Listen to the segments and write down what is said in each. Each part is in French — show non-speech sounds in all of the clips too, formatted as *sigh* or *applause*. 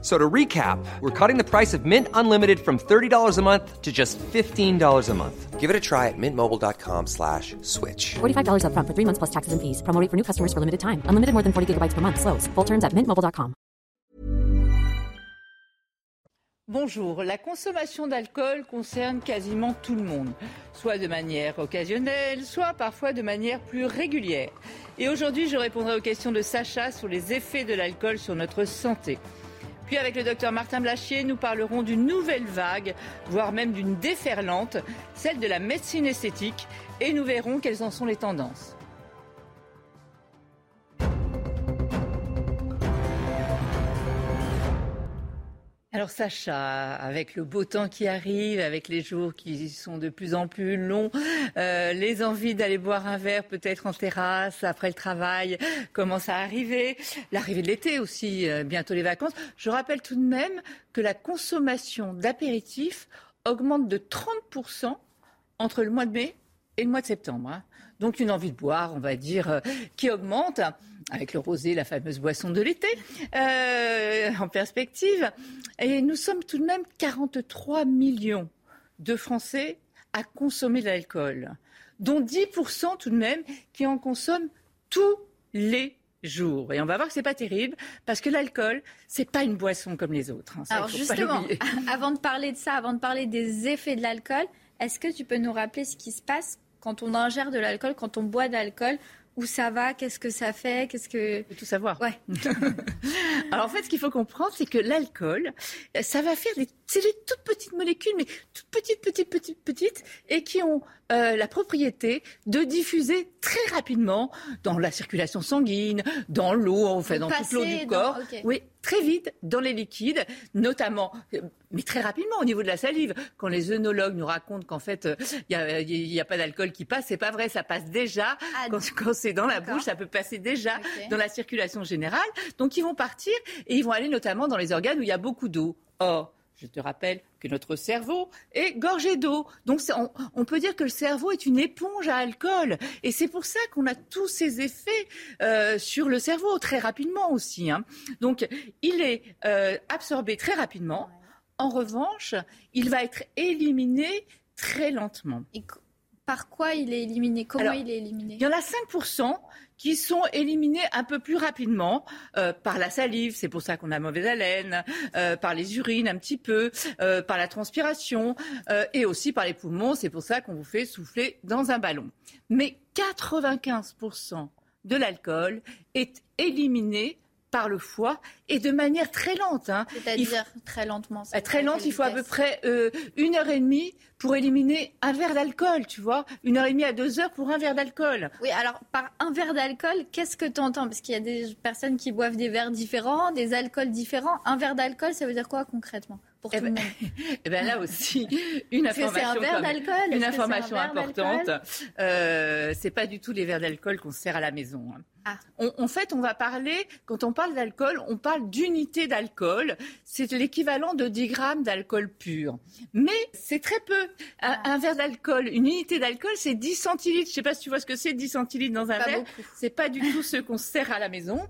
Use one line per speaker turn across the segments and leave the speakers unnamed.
So to recap, we're cutting the price of Mint Unlimited from $30 a month to just $15 a month.
Give it a try at mintmobile.com slash switch.
$45 upfront for three months plus taxes and fees. Promo rate for new customers for limited time. Unlimited more than 40 gigabytes per month. Slows. Full terms at mintmobile.com.
Bonjour. La consommation d'alcool concerne quasiment tout le monde, soit de manière occasionnelle, soit parfois de manière plus régulière. Et aujourd'hui, je répondrai aux questions de Sacha sur les effets de l'alcool sur notre santé. Puis avec le docteur Martin Blachier, nous parlerons d'une nouvelle vague, voire même d'une déferlante, celle de la médecine esthétique, et nous verrons quelles en sont les tendances. Alors Sacha, avec le beau temps qui arrive, avec les jours qui sont de plus en plus longs, euh, les envies d'aller boire un verre peut-être en terrasse après le travail commencent à arriver, l'arrivée de l'été aussi, euh, bientôt les vacances. Je rappelle tout de même que la consommation d'apéritifs augmente de 30% entre le mois de mai et le mois de septembre. hein. Donc une envie de boire, on va dire, euh, qui augmente avec le rosé, la fameuse boisson de l'été, euh, en perspective. Et nous sommes tout de même 43 millions de Français à consommer de l'alcool, dont 10% tout de même qui en consomment tous les jours. Et on va voir que c'est pas terrible parce que l'alcool, c'est pas une boisson comme les autres. hein. Ça,
Alors justement, *laughs* avant de parler de ça, avant de parler des effets de l'alcool, est-ce que tu peux nous rappeler ce qui se passe quand on ingère de l'alcool, quand on boit de l'alcool Où ça va Qu'est-ce que ça fait Qu'est-ce que
tout savoir.
Ouais. *laughs*
Alors en fait, ce qu'il faut comprendre, c'est que l'alcool, euh, ça va faire des, c'est des toutes petites molécules, mais toutes petites, petites, petites, petites, et qui ont euh, la propriété de diffuser très rapidement dans la circulation sanguine, dans l'eau, enfin dans toute l'eau du
dans-
corps. Oui, très vite dans les liquides, notamment, euh, mais très rapidement au niveau de la salive. Quand les œnologues nous racontent qu'en fait, euh, il n'y a, il y a pas d'alcool qui passe, c'est pas vrai, ça passe déjà.
Ah,
Quand, quand c'est dans la bouche, ça peut passer déjà dans la circulation générale. Donc ils vont partir et ils vont aller notamment dans les organes où il y a beaucoup d'eau. Or, je te rappelle que notre cerveau est gorgé d'eau. Donc on peut dire que le cerveau est une éponge à alcool. Et c'est pour ça qu'on a tous ces effets euh, sur le cerveau très rapidement aussi. hein. Donc il est euh, absorbé très rapidement. En revanche, il va être éliminé très lentement.
Par quoi il est éliminé Comment
Alors,
il est éliminé?
Il y en a 5% qui sont éliminés un peu plus rapidement euh, par la salive, c'est pour ça qu'on a mauvaise haleine, euh, par les urines un petit peu, euh, par la transpiration et aussi par les poumons, c'est pour ça qu'on vous fait souffler dans un ballon. Mais 95% de l'alcool est éliminé par le foie et de manière très lente. hein.
C'est-à-dire très lentement. c'est
Très lente, il faut à peu près euh, une heure et demie pour éliminer un verre d'alcool, tu vois. Une heure et demie à deux heures pour un verre d'alcool.
Oui, alors par un verre d'alcool, qu'est-ce que tu entends Parce qu'il y a des personnes qui boivent des verres différents, des alcools différents. Un verre d'alcool, ça veut dire quoi concrètement pour
Eh
tout
ben,
le monde? *laughs*
Et bien là aussi, *laughs* une
c'est un
information,
verre
une
un
information
verre
importante. Euh, c'est pas du tout les verres d'alcool qu'on se sert à la maison. hein.
Ah.
On- en fait, on va parler, quand on parle d'alcool, on parle d'unité d'alcool. C'est l'équivalent de 10 grammes d'alcool pur. Mais c'est très peu. Un,
Ah.
un verre d'alcool, une unité d'alcool, c'est 10 centilitres. Je sais pas si tu vois ce que c'est, 10 centilitres dans un
Pas
verre. C'est pas du tout ce qu'on se sert à la maison.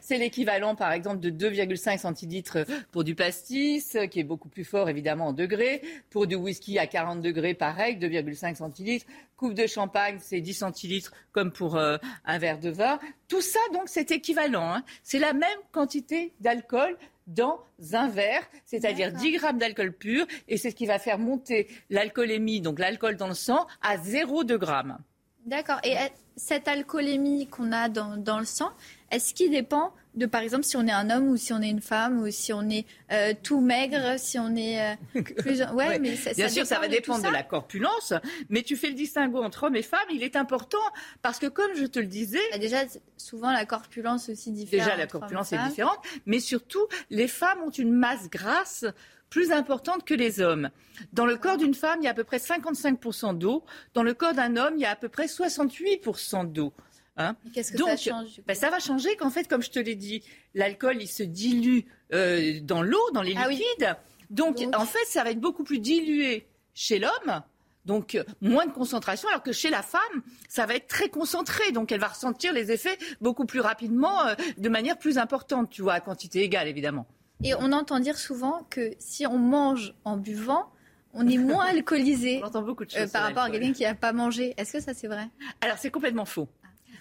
C'est l'équivalent, par exemple, de 2,5 centilitres pour du pastis, qui est beaucoup plus fort, évidemment, en degrés. Pour du whisky à 40 degrés, pareil, 2,5 centilitres. Coupe de champagne, c'est 10 centilitres, comme pour euh, un verre de vin. Tout ça, donc, c'est équivalent. hein. C'est la même quantité d'alcool dans un verre, c'est-à-dire
D'accord.
10 grammes d'alcool pur, et c'est ce qui va faire monter l'alcoolémie, donc l'alcool dans le sang, à 0,2 grammes.
D'accord. Et euh, cette alcoolémie qu'on a dans, dans le sang, est-ce qu'il dépend de, par exemple, si on est un homme ou si on est une femme ou si on est euh, tout maigre, si on est euh, *laughs* plus... Ouais,
Ouais.
mais ça,
Bien
ça
sûr, ça va dépendre de la corpulence, mais tu fais le distinguo entre hommes et femmes, il est important parce que comme je te le disais,
Bah, Déjà, souvent la corpulence aussi diffère.
déjà la corpulence est différente, mais surtout les femmes ont une masse grasse plus importante que les hommes. Dans le corps d'une femme, il y a à peu près 55% d'eau. Dans le corps d'un homme, il y a à peu près 68% d'eau. Hein
Qu'est-ce que
Donc,
ça change
ben, ça va changer qu'en fait, comme je te l'ai dit, l'alcool, il se dilue euh, dans l'eau, dans les
Ah oui.
liquides. Donc,
Donc-
en fait, ça va être beaucoup plus dilué chez l'homme. Donc, euh, moins de concentration, alors que chez la femme, ça va être très concentré. Donc, elle va ressentir les effets beaucoup plus rapidement, euh, de manière plus importante, tu vois, à quantité égale, évidemment.
Et on entend dire souvent que si on mange en buvant, on est moins *laughs* alcoolisé
On entend beaucoup de choses.
euh,
sur
par rapport à quelqu'un qui n'a pas mangé. Est-ce que ça c'est vrai?
Alors, c'est complètement faux.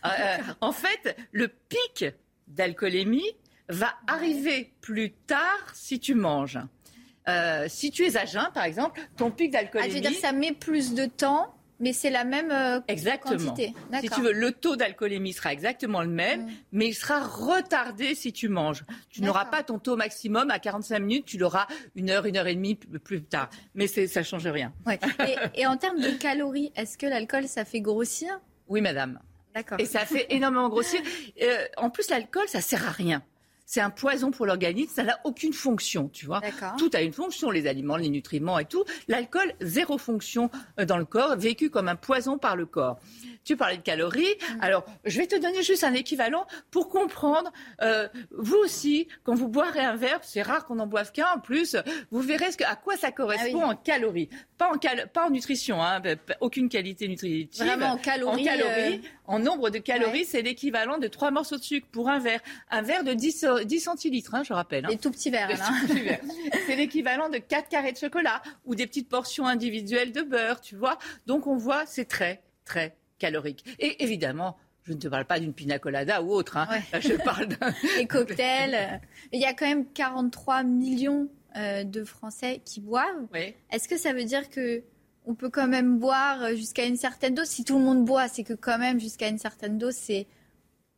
Ah,
Euh, euh, en fait, le pic d'alcoolémie va arriver plus tard si tu manges. Euh, si tu es à jeun, par exemple, ton pic
Ah,
d'alcoolémie.
veux dire que ça met plus de temps, mais c'est la même euh,
Exactement.
quantité.
Si tu veux, le taux d'alcoolémie sera exactement le même,
Mm.
mais il sera retardé si tu manges. Tu n'auras pas ton taux maximum à 45 minutes, tu l'auras une heure, une heure et demie plus tard. Mais ça change rien.
Ouais. Et, et en termes de calories, est-ce que l'alcool ça fait grossir?
Oui, madame. Et ça fait énormément grossir. Euh, en plus, l'alcool, ça sert à rien. C'est un poison pour l'organisme, ça n'a aucune fonction, tu vois. Tout a une fonction, les aliments, les nutriments et tout. L'alcool, zéro fonction euh, dans le corps, vécu comme un poison par le corps. Tu parlais de calories.
Mm.
Alors, je vais te donner juste un équivalent pour comprendre. euh, vous aussi, quand vous boirez un verre, c'est rare qu'on en boive qu'un en plus, vous verrez ce que, à quoi ça correspond
Ah oui.
en calories. Pas en, cal- pas en nutrition, hein, aucune qualité nutritive.
Vraiment en calories,
En calories,
euh,
en nombre de calories,
Ouais.
c'est l'équivalent de trois morceaux de sucre pour un verre. Un verre de 10, euh, 10 centilitres, hein, je rappelle. hein.
Des tout petits verres.
Des
hein.
verres. *laughs* C'est l'équivalent de 4 carrés de chocolat ou des petites portions individuelles de beurre, tu vois. Donc on voit, c'est très, très calorique. Et évidemment, je ne te parle pas d'une pina colada ou autre. Hein.
Ouais.
Je parle d'un... *laughs*
Les cocktails. *laughs* euh, Il y a quand même 43 millions euh, de Français qui boivent.
Oui.
Est-ce que ça veut dire que on peut quand même boire jusqu'à une certaine dose? Si tout le monde boit, c'est que quand même jusqu'à une certaine dose, c'est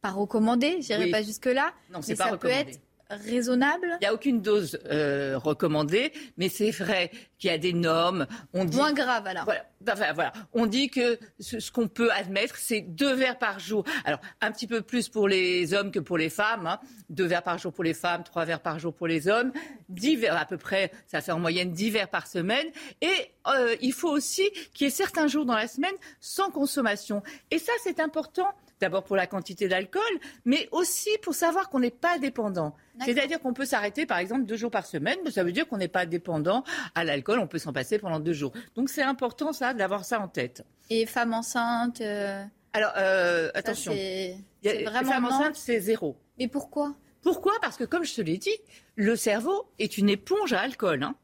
pas recommandé. J'irai
Oui.
pas jusque là.
Non,
mais
pas
ça
recommandé.
peut être raisonnable.
Il n'y a aucune dose euh, recommandée, mais c'est vrai qu'il y a des normes. On dit
Moins grave alors.
Voilà. Enfin, voilà. On dit que ce, ce qu'on peut admettre, c'est deux verres par jour. Alors, un petit peu plus pour les hommes que pour les femmes. hein. Deux verres par jour pour les femmes, trois verres par jour pour les hommes. Dix verres, à peu près, ça fait en moyenne dix verres par semaine. Et euh, il faut aussi qu'il y ait certains jours dans la semaine sans consommation. Et ça, c'est important. D'abord pour la quantité d'alcool, mais aussi pour savoir qu'on n'est pas dépendant. C'est-à-dire qu'on peut s'arrêter, par exemple, deux jours par semaine, mais ça veut dire qu'on n'est pas dépendant à l'alcool, on peut s'en passer pendant deux jours. Donc c'est important, ça, d'avoir ça en tête.
Et femmes enceintes. euh,
Alors, euh,
ça,
attention,
c'est vraiment
femmes enceintes, c'est zéro.
Mais pourquoi?
Pourquoi? Parce que, comme je te l'ai dit, le cerveau est une éponge à alcool. hein.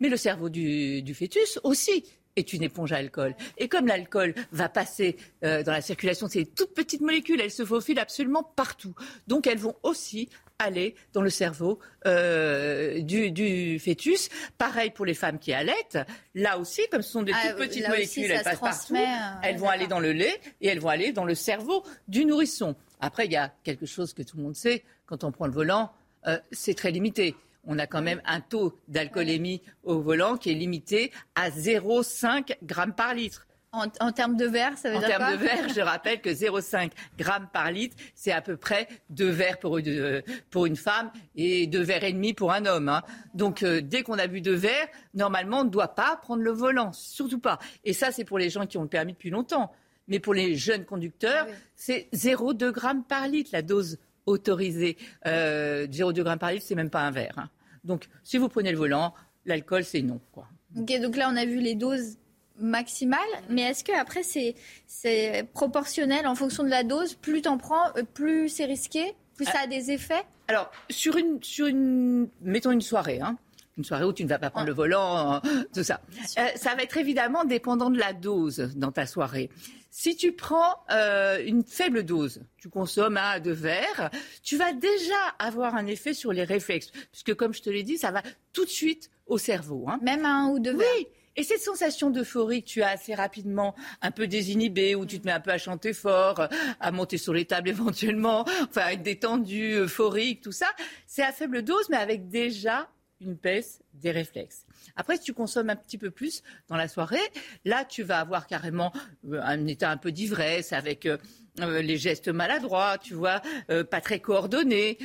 Mais le cerveau du, du fœtus aussi est une éponge à alcool. Et comme l'alcool va passer euh, dans la circulation, c'est toutes petites molécules, elles se faufilent absolument partout. Donc elles vont aussi aller dans le cerveau euh, du, du fœtus. Pareil pour les femmes qui allaitent. Là aussi, comme ce sont des
Ah,
toutes petites
là aussi,
molécules, elles
se
passent partout.
euh,
elles vont aller dans le lait et elles vont aller dans le cerveau du nourrisson. Après, il y a quelque chose que tout le monde sait, quand on prend le volant, euh, c'est très limité. On a quand même un taux d'alcoolémie au volant qui est limité à 0,5 grammes par litre.
en, en termes de verre, ça veut
En
dire
termes
quoi
de verre, je rappelle que 0,5 grammes par litre, c'est à peu près deux verres pour une, euh, pour une femme et deux verres et demi pour un homme. hein. Donc, euh, dès qu'on a bu deux verres, normalement, on ne doit pas prendre le volant, surtout pas. Et ça, c'est pour les gens qui ont le permis depuis longtemps. Mais pour les jeunes conducteurs,
oui.
c'est 0,2 grammes par litre, la dose autorisée. Euh, 0,2 grammes par litre, c'est même pas un verre. hein. Donc, si vous prenez le volant, l'alcool, c'est non. Quoi.
Ok, donc là, on a vu les doses maximales, mais est-ce que après c'est c'est proportionnel en fonction de la dose? Plus t'en prends, euh, plus c'est risqué, plus ça a des effets?
Alors, sur une, sur une, mettons une soirée, hein, une soirée où tu ne vas pas prendre le volant, euh, tout ça. Euh, ça va être évidemment dépendant de la dose dans ta soirée. Si tu prends euh, une faible dose, tu consommes un à deux verres, tu vas déjà avoir un effet sur les réflexes, puisque comme je te l'ai dit, ça va tout de suite au cerveau. Hein.
Même un ou deux verres
Oui. Et cette sensation d'euphorie que tu as assez rapidement, un peu désinhibée, où tu te mets un peu à chanter fort, à monter sur les tables *laughs* éventuellement, enfin à être détendu, euphorique, tout ça, c'est à faible dose, mais avec déjà une baisse des réflexes. Après, si tu consommes un petit peu plus dans la soirée, là, tu vas avoir carrément euh, un état un peu d'ivresse avec euh, euh, les gestes maladroits, tu vois, pas très coordonnés.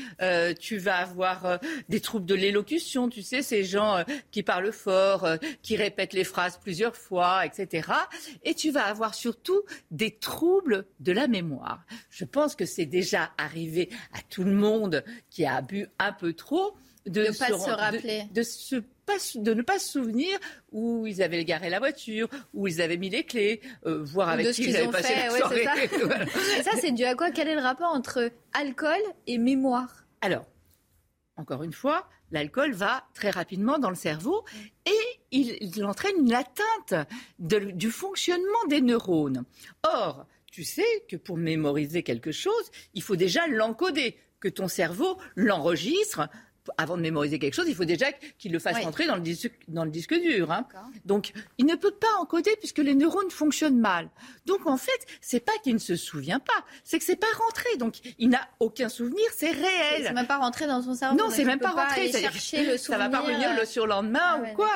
Tu vas avoir des troubles de l'élocution, tu sais, ces gens qui parlent fort, qui répètent les phrases plusieurs fois, etc. Et tu vas avoir surtout des troubles de la mémoire. Je pense que c'est déjà arrivé à tout le monde qui a bu un peu trop
de, ne pas se, rappeler.
de se de ne pas se souvenir où ils avaient garé la voiture, où ils avaient mis les clés, euh, voir avec qui ils avaient passé la soirée.
Ça, *laughs* ça c'est dû à quoi? Quel est le rapport entre alcool et mémoire?
Alors, encore une fois, l'alcool va très rapidement dans le cerveau et il, entraîne une atteinte du fonctionnement des neurones. Or, tu sais que pour mémoriser quelque chose, il faut déjà l'encoder, que ton cerveau l'enregistre avant de mémoriser quelque chose, il faut déjà qu'il le fasse rentrer dans le disque, dans le disque dur. Hein. Donc, il ne peut pas encoder puisque les neurones fonctionnent mal. Donc, en fait, c'est pas qu'il ne se souvient pas, c'est que c'est pas rentré. Donc, il n'a aucun souvenir, c'est réel.
C'est même pas rentré dans son cerveau.
Non, c'est même pas rentré. Pas chercher le souvenir. Ça va pas revenir le surlendemain ah ou quoi.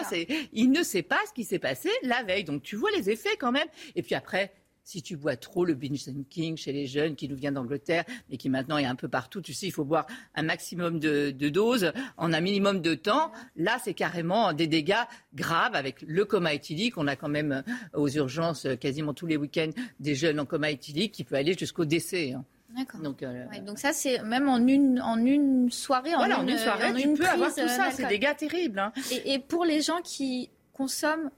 Il ne sait pas ce qui s'est passé la veille. Donc, tu vois les effets quand même. Et puis après, si tu bois trop le binge drinking chez les jeunes qui nous vient d'Angleterre mais qui maintenant est un peu partout, tu sais, il faut boire un maximum de, doses en un minimum de temps. Là, c'est carrément des dégâts graves avec le coma éthylique. On a quand même euh, aux urgences euh, quasiment tous les week-ends des jeunes en coma éthylique qui peut aller jusqu'au décès. Hein.
D'accord. Donc, euh, donc, ça, c'est même en une, en une soirée.
En une, soirée, tu peux avoir tout ça. C'est des dégâts terribles. Hein.
et, pour les gens qui consomment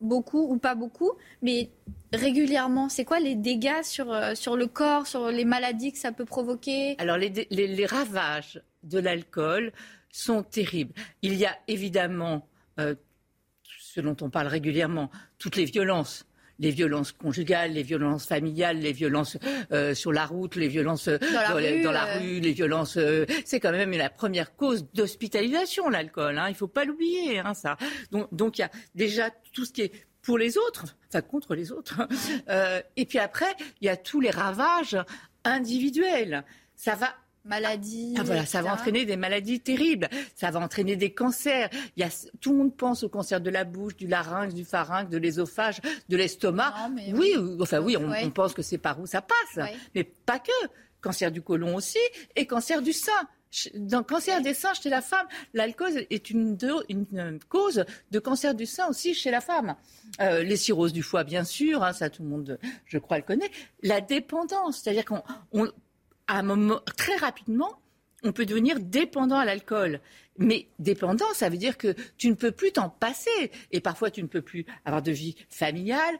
beaucoup ou pas beaucoup, mais régulièrement C'est quoi les dégâts sur, euh, le corps, sur les maladies que ça peut provoquer?
Alors les, les, ravages de l'alcool sont terribles. Il y a évidemment, euh, ce dont on parle régulièrement, toutes les violences les violences conjugales, les violences familiales, les violences euh, sur la route, les violences dans la, rue, les violences. c'est quand même la première cause d'hospitalisation, l'alcool. Hein, il ne faut pas l'oublier, hein, ça. Donc il y a déjà tout ce qui est pour les autres, enfin contre les autres. Euh, et puis après, il y a tous les ravages individuels. Ça va
maladies.
Ah, voilà, ça va entraîner des maladies terribles. Ça va entraîner des cancers. Il y a, tout le monde pense au cancer de la bouche, du larynx, du pharynx, de l'ésophage, de l'estomac. Oui, enfin oui, on, pense que c'est par où ça passe, mais pas que. Cancer du côlon aussi et cancer du sein. Dans le cancer des seins chez la femme, l'alcool est une, une, cause de cancer du sein aussi chez la femme. Euh, les cirrhoses du foie, bien sûr, hein, ça tout le monde, je crois, le connaît. La dépendance, c'est-à-dire qu'à un moment, très rapidement, on peut devenir dépendant à l'alcool. Mais dépendant, ça veut dire que tu ne peux plus t'en passer. Et parfois, tu ne peux plus avoir de vie familiale,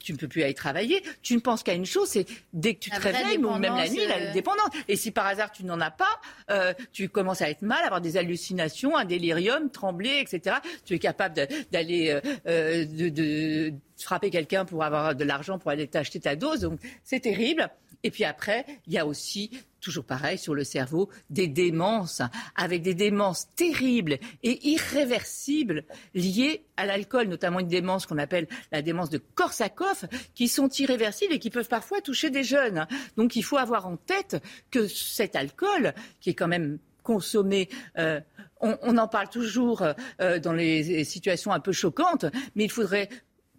tu ne peux plus aller travailler. Tu ne penses qu'à une chose, c'est dès que tu te réveilles, ou même la nuit, la euh, dépendance. Et si par hasard tu n'en as pas, euh, tu commences à être mal, avoir des hallucinations, un délirium, trembler, etc. Tu es capable d'aller euh, de, frapper quelqu'un pour avoir de l'argent pour aller t'acheter ta dose. Donc c'est terrible. Et puis après, il y a aussi toujours pareil sur le cerveau, des démences, avec des démences terribles et irréversibles liées à l'alcool, notamment une démence qu'on appelle la démence de Korsakoff, qui sont irréversibles et qui peuvent parfois toucher des jeunes. Donc il faut avoir en tête que cet alcool, qui est quand même consommé, euh, on, en parle toujours euh, dans les situations un peu choquantes, mais il faudrait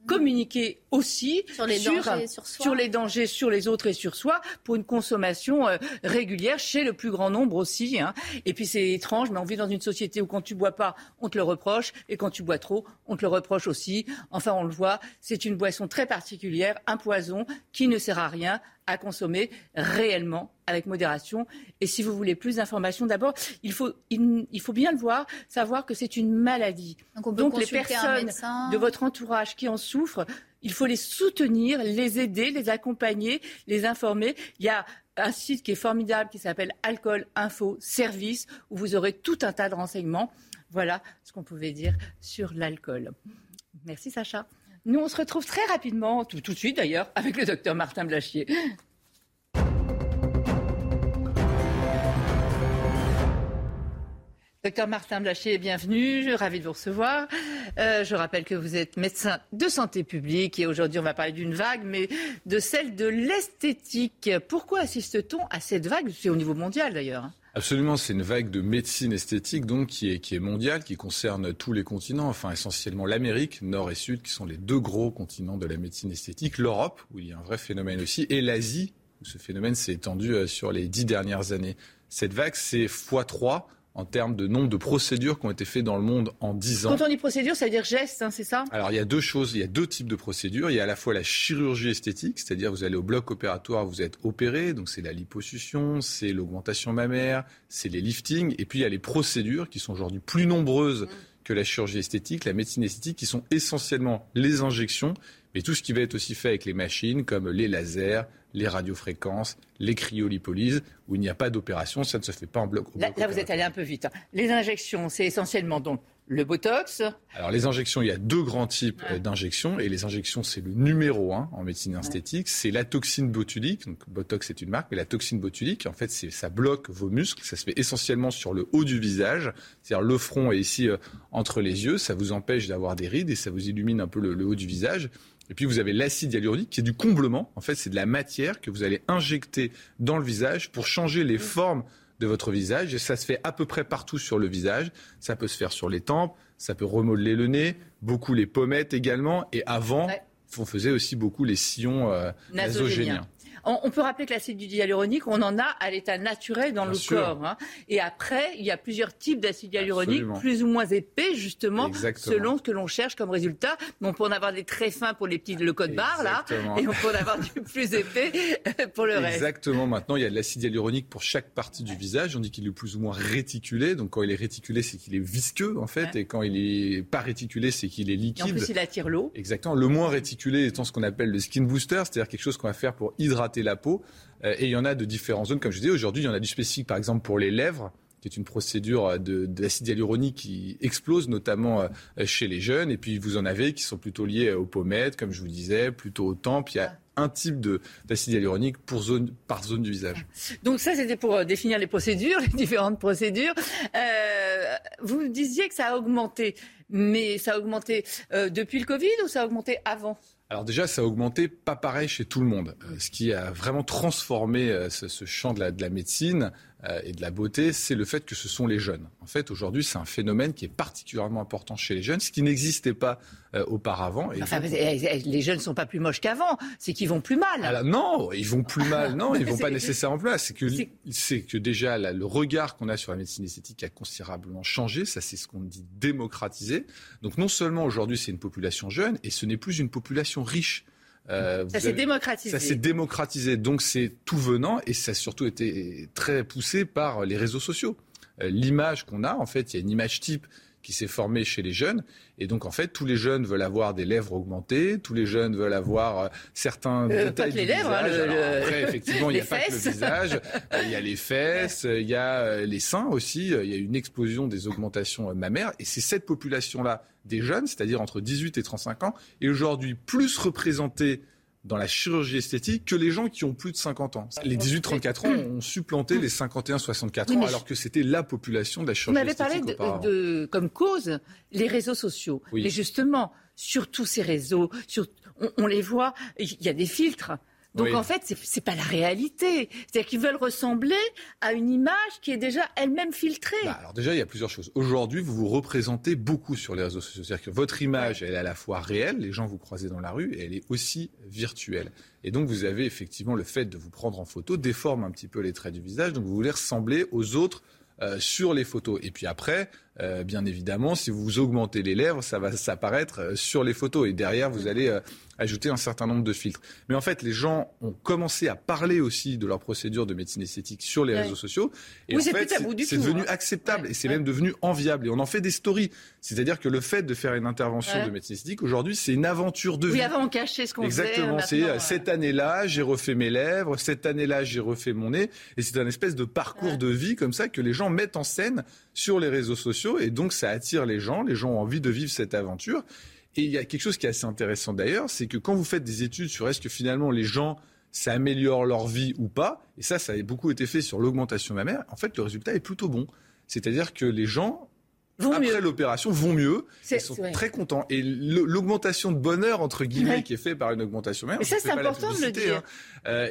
communiquer aussi
sur les, dangers, sur,
sur, les dangers sur les autres et sur soi pour une consommation euh, régulière chez le plus grand nombre aussi. Hein. Et puis c'est étrange, mais on vit dans une société où quand tu bois pas, on te le reproche, et quand tu bois trop, on te le reproche aussi. Enfin, on le voit, c'est une boisson très particulière, un poison qui ne sert à rien, à consommer réellement avec modération. Et si vous voulez plus d'informations, d'abord, il faut, il, faut bien le voir, savoir que c'est une maladie.
Donc,
les personnes de votre entourage qui en souffrent, il faut les soutenir, les aider, les accompagner, les informer. Il y a un site qui est formidable qui s'appelle Alcool Info Service où vous aurez tout un tas de renseignements. Voilà ce qu'on pouvait dire sur l'alcool. Merci Sacha. Nous, on se retrouve très rapidement, tout, de suite d'ailleurs, avec le docteur Martin Blachier. Docteur Martin Blachier, bienvenue. Je suis ravie de vous recevoir. Euh, je rappelle que vous êtes médecin de santé publique et aujourd'hui on va parler d'une vague, mais de celle de l'esthétique. Pourquoi assiste-t-on à cette vague? C'est au niveau mondial d'ailleurs.
Absolument, c'est une vague de médecine esthétique donc qui est, qui est mondiale, qui concerne tous les continents, enfin essentiellement l'Amérique, Nord et Sud, qui sont les deux gros continents de la médecine esthétique, l'Europe, où il y a un vrai phénomène aussi, et l'Asie, Ce phénomène s'est étendu euh, sur les dix dernières années. Cette vague, c'est x3 en termes de nombre de procédures qui ont été faites dans le monde en 10 ans.
Quand on dit procédure, ça veut dire geste, hein, c'est ça?
Alors il y a deux choses, il y a deux types de procédures. Il y a à la fois la chirurgie esthétique, c'est-à-dire vous allez au bloc opératoire, vous êtes opéré, donc c'est la liposuction, c'est l'augmentation mammaire, c'est les liftings, et puis il y a les procédures qui sont aujourd'hui plus nombreuses que la chirurgie esthétique, la médecine esthétique, qui sont essentiellement les injections, mais tout ce qui va être aussi fait avec les machines, comme les lasers, les radiofréquences, les cryolipolyses, où il n'y a pas d'opération, ça ne se fait pas en bloc.
Là,
bloc
là, vous êtes allé un peu vite. hein. Les injections, c'est essentiellement donc le Botox.
Alors les injections, il y a deux grands types euh, d'injections et les injections c'est le numéro un en médecine esthétique, c'est la toxine botulique. Donc Botox c'est une marque, mais la toxine botulique en fait ça bloque vos muscles, ça se fait essentiellement sur le haut du visage, c'est-à-dire le front est ici euh, entre les yeux, ça vous empêche d'avoir des rides et ça vous illumine un peu le, le haut du visage. Et puis vous avez l'acide hyaluronique qui est du comblement. En fait, c'est de la matière que vous allez injecter dans le visage pour changer les formes de votre visage. Et ça se fait à peu près partout sur le visage. Ça peut se faire sur les tempes, ça peut remodeler le nez, beaucoup les pommettes également. Et avant,
Ouais.
on faisait aussi beaucoup les sillons euh,
Nasogénien.
nasogéniens.
On, peut rappeler que l'acide hyaluronique, on en a à l'état naturel dans
Bien
le
sûr.
corps. hein. Et après, il y a plusieurs types d'acide hyaluronique, plus ou moins épais, justement,
Exactement.
selon ce que l'on cherche comme résultat. On peut en avoir des très fins pour les petits, le code barre, là, et on peut en avoir du plus épais pour le reste.
Exactement. Maintenant, il y a de l'acide hyaluronique pour chaque partie du visage. On dit qu'il est plus ou moins réticulé. Donc, quand il est réticulé, c'est qu'il est visqueux, en fait.
Ouais.
Et quand il est pas réticulé, c'est qu'il est
Et en
liquide.
plus, il attire l'eau.
Exactement. Le moins réticulé étant ce qu'on appelle le skin booster, c'est-à-dire quelque chose qu'on va faire pour hydrater la peau. Euh, et il y en a de différentes zones, comme je disais. Aujourd'hui, il y en a du spécifique, par exemple, pour les lèvres qui est une procédure euh, de- d'acide hyaluronique qui explose notamment euh, chez les jeunes. Et puis vous en avez qui sont plutôt liés aux pommettes, comme je vous disais, plutôt aux tempes. Il y a un type de- d'acide hyaluronique pour zone, par zone du visage.
Donc ça, c'était pour définir les procédures, *laughs* les différentes procédures. Vous disiez que ça a augmenté, mais ça a augmenté depuis le Covid ou ça a augmenté avant?
Alors déjà, ça a augmenté pas pareil chez tout le monde. Euh, ce qui a vraiment transformé euh, ce, ce champ de la, de la médecine et de la beauté, c'est le fait que ce sont les jeunes. En fait, aujourd'hui, c'est un phénomène qui est particulièrement important chez les jeunes, ce qui n'existait pas euh, auparavant. Et
Enfin,
donc,
eh, eh, les jeunes ne sont pas plus moches qu'avant, c'est qu'ils vont plus mal.
alors, non, ils vont plus mal. *laughs* Non, ils vont pas nécessairement plus mal. C'est que,
c'est-
que déjà là, le regard qu'on a sur la médecine esthétique a considérablement changé. Ça, c'est ce qu'on dit démocratiser. Donc, non seulement aujourd'hui, c'est une population jeune, et ce n'est plus une population riche. Euh,
ça s'est
avez-
démocratisé.
ça s'est démocratisé, donc c'est tout venant et ça a surtout été très poussé par les réseaux sociaux. Euh, L'image qu'on a, en fait, il y a une image type qui s'est formée chez les jeunes. Et donc, en fait, tous les jeunes veulent avoir des lèvres augmentées, tous les jeunes veulent avoir euh, certains
Euh,
détails
pas que les
du
lèvres, hein,
visage.
le-
Alors
le-
Après, effectivement, il n'y a *laughs*
les
pas que le
fesses.
visage, euh, il y a les fesses, il y a euh, les seins aussi, il y a une explosion des augmentations mammaires. Et c'est cette population-là des jeunes, c'est-à-dire entre 18 et 35 ans, est aujourd'hui plus représentée dans la chirurgie esthétique que les gens qui ont plus de 50 ans. Les 18-34 ans ont supplanté les 51-64
Oui,
ans alors que c'était la population de la
Vous
chirurgie
parlé
esthétique
de,
auparavant.
de- comme cause les réseaux sociaux.
Oui.
Mais justement, sur tous ces réseaux, sur, on, on les voit, il y a des filtres. Donc
Oui.
en fait, c'est c'est pas la réalité. C'est-à-dire qu'ils veulent ressembler à une image qui est déjà elle-même filtrée.
Bah, alors déjà, il y a plusieurs choses. Aujourd'hui, vous vous représentez beaucoup sur les réseaux sociaux. C'est-à-dire que votre image, elle est à la fois réelle, les gens vous croisez dans la rue, et elle est aussi virtuelle. Et donc, vous avez effectivement le fait de vous prendre en photo, déforme un petit peu les traits du visage. Donc, vous voulez ressembler aux autres euh, sur les photos. Et puis après, euh, bien évidemment, si vous augmentez les lèvres, ça va s'apparaître euh, sur les photos. Et derrière, vous allez euh, ajouter un certain nombre de filtres. Mais en fait, les gens ont commencé à parler aussi de leur procédure de médecine esthétique sur les
Ouais.
réseaux sociaux. Et
Oui,
en
c'est
fait, c'est devenu
hein.
acceptable
Ouais.
et c'est
Ouais.
même devenu enviable. Et on en fait des stories. C'est-à-dire que le fait de faire une intervention de médecine esthétique, aujourd'hui, c'est une aventure de vie.
Oui, avant on cachait ce qu'on faisait.
Exactement, c'est euh, cette année-là, j'ai refait mes lèvres, cette année-là, j'ai refait mon nez, et c'est un espèce de parcours de vie comme ça que les gens mettent en scène sur les réseaux sociaux, et donc ça attire les gens, les gens ont envie de vivre cette aventure. Et il y a quelque chose qui est assez intéressant d'ailleurs, c'est que quand vous faites des études sur est-ce que finalement les gens ça améliore leur vie ou pas, et ça, ça a beaucoup été fait sur l'augmentation mammaire, en fait, le résultat est plutôt bon. C'est-à-dire que les gens,
Vont
après l'opération, vont mieux, ils sont très contents. Et l'augmentation de bonheur, entre guillemets,
Ouais.
qui est faite par une augmentation mammaire,
Mais ça, c'est important de le dire.
hein, euh,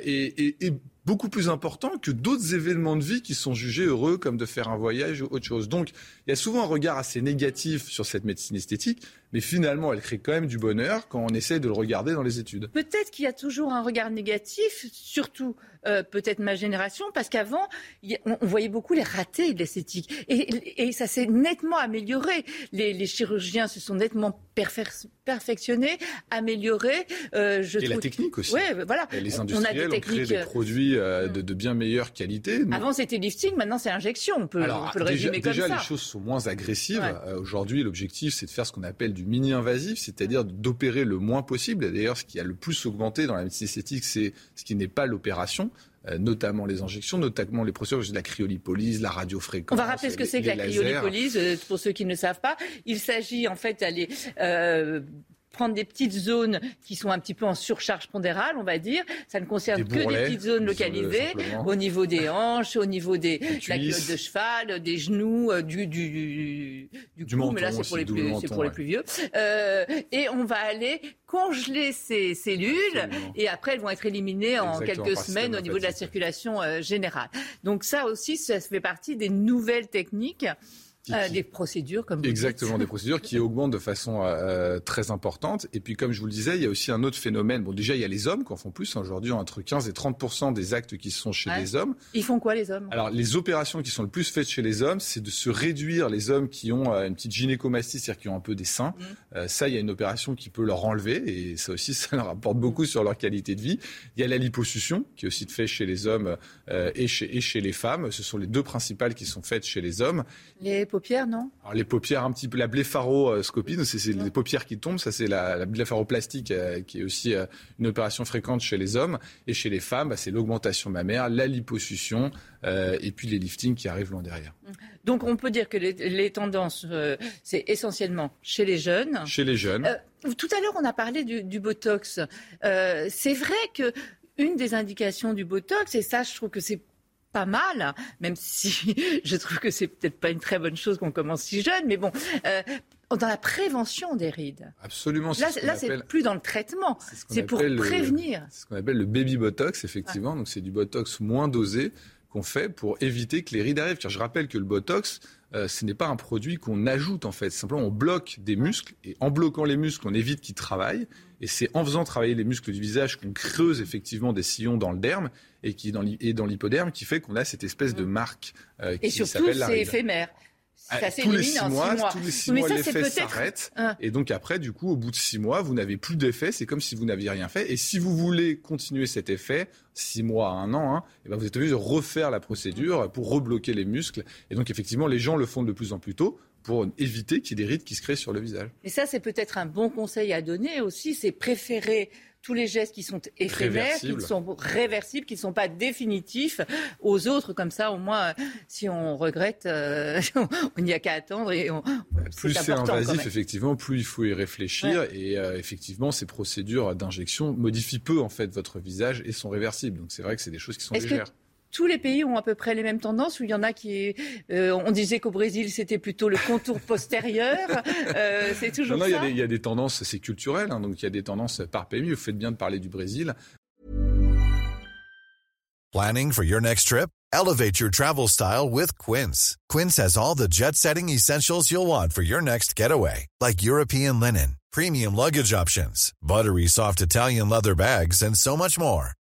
beaucoup plus important que d'autres événements de vie qui sont jugés heureux, comme de faire un voyage ou autre chose. Donc, il y a souvent un regard assez négatif sur cette médecine esthétique, mais finalement, elle crée quand même du bonheur quand on essaie de le regarder dans les études.
Peut-être qu'il y a toujours un regard négatif, surtout euh, peut-être ma génération, parce qu'avant, on, voyait beaucoup les ratés de l'esthétique. Et, ça s'est nettement amélioré. Les, chirurgiens se sont nettement perfectionnés, améliorés.
Euh, je et la technique aussi.
Ouais, voilà.
les industriels ont, créé des produits euh, de, de, bien meilleure qualité.
Avant, c'était lifting, maintenant, c'est injection. On peut,
on
peut le résumer
déjà,
comme
ça. Déjà, les choses sont moins agressives. Aujourd'hui, l'objectif, c'est de faire ce qu'on appelle du mini-invasif, c'est-à-dire d'opérer le moins possible. D'ailleurs, ce qui a le plus augmenté dans la médecine esthétique, c'est ce qui n'est pas l'opération. Euh, notamment les injections, notamment les procédures de la cryolipolyse, la radiofréquence.
On va rappeler ce que c'est que la cryolipolyse, euh, pour ceux qui ne savent pas. Il s'agit en fait d'aller euh, prendre des petites zones qui sont un petit peu en surcharge pondérale, on va dire. Ça ne concerne que des petites zones localisées au niveau des hanches, au niveau des, de la culotte de cheval, des genoux, euh, du, du, du, du cou, mais là c'est pour, les plus, pour les plus vieux. Euh, et on va aller congeler ces cellules et après elles vont être éliminées en quelques semaines au niveau de la circulation euh, générale. Donc ça aussi, ça fait partie des nouvelles techniques euh, des procédures, comme vous
Exactement, des procédures qui augmentent de façon euh, très importante. Et puis, comme je vous le disais, il y a aussi un autre phénomène. Bon, déjà, il y a les hommes qui en font plus. Aujourd'hui, entre 15 et 30 des actes qui sont chez les hommes.
Ils font quoi, les hommes?
Alors, les opérations qui sont le plus faites chez les hommes, c'est de se réduire les hommes qui ont euh, une petite gynécomastie, c'est-à-dire qui ont un peu des seins. Mmh. ça, il y a une opération qui peut leur enlever. Et ça aussi, *laughs* ça leur apporte beaucoup sur leur qualité de vie. Il y a la liposuction, qui est aussi faite chez les hommes et, chez, et chez les femmes. Ce sont les deux principales qui sont faites chez les hommes.
Les paupières, non?
Alors, Les paupières, un petit peu la blépharoscopie, c'est les paupières qui tombent, ça c'est la, la blépharoplastique euh, qui est aussi euh, une opération fréquente chez les hommes. Et chez les femmes, bah, c'est l'augmentation mammaire, la liposuction euh, et puis les liftings qui arrivent loin derrière.
Donc on peut dire que les, tendances, c'est essentiellement chez les jeunes.
Chez les jeunes.
tout à l'heure, on a parlé du, du Botox. c'est vrai que une des indications du Botox, et ça je trouve que c'est pas mal, même si *laughs* je trouve que c'est peut-être pas une très bonne chose qu'on commence si jeune, mais bon, euh, dans la prévention des rides.
Absolument.
Là, c'est plus dans le traitement, c'est pour prévenir.
C'est ce qu'on appelle le baby botox, effectivement. Donc c'est du botox moins dosé qu'on fait pour éviter que les rides arrivent. Car je rappelle que le botox, euh, ce n'est pas un produit qu'on ajoute en fait. Simplement, on bloque des muscles et en bloquant les muscles, on évite qu'ils travaillent. Et c'est en faisant travailler les muscles du visage qu'on creuse effectivement des sillons dans le derme et qui dans l'hypoderme qui fait qu'on a cette espèce de marque euh, qui s'appelle la Et
surtout, c'est éphémère.
Ça ah, tous les six mois, tous les six mois, l'effet s'arrête. Et donc après, du coup, au bout de six mois, vous n'avez plus d'effet. C'est comme si vous n'aviez rien fait. Et si vous voulez continuer cet effet, six mois à un an, hein, et eh ben vous êtes obligé de refaire la procédure pour rebloquer les muscles. Et donc effectivement, les gens le font de plus en plus tôt pour éviter qu'il y ait des rides qui se créent sur le visage.
Et ça, c'est peut-être un bon conseil à donner aussi, c'est préférer tous les gestes qui sont éphémères, qui sont réversibles, qui ne sont pas définitifs aux autres. Comme ça, au moins, si on regrette, euh, *laughs* on n'y a qu'à attendre. Et on,
plus c'est invasif, effectivement, plus il faut y réfléchir. Et euh, effectivement, ces procédures d'injection modifient peu en fait votre visage et sont réversibles. Donc c'est vrai que c'est des choses qui sont légères
tous les pays ont à peu près les mêmes tendances, ou il y en a qui... Euh, on disait qu'au Brésil, c'était plutôt le contour postérieur. Euh, c'est toujours
non,
ça.
Il y, a des tendances, c'est culturel, hein, donc il y a des tendances par pays. Vous faites bien de parler du Brésil.
Planning for your next trip? Elevate your travel style with Quince. Quince has all the jet-setting essentials you'll want for your next getaway, like European linen, premium luggage options, buttery soft Italian leather bags, and so much more.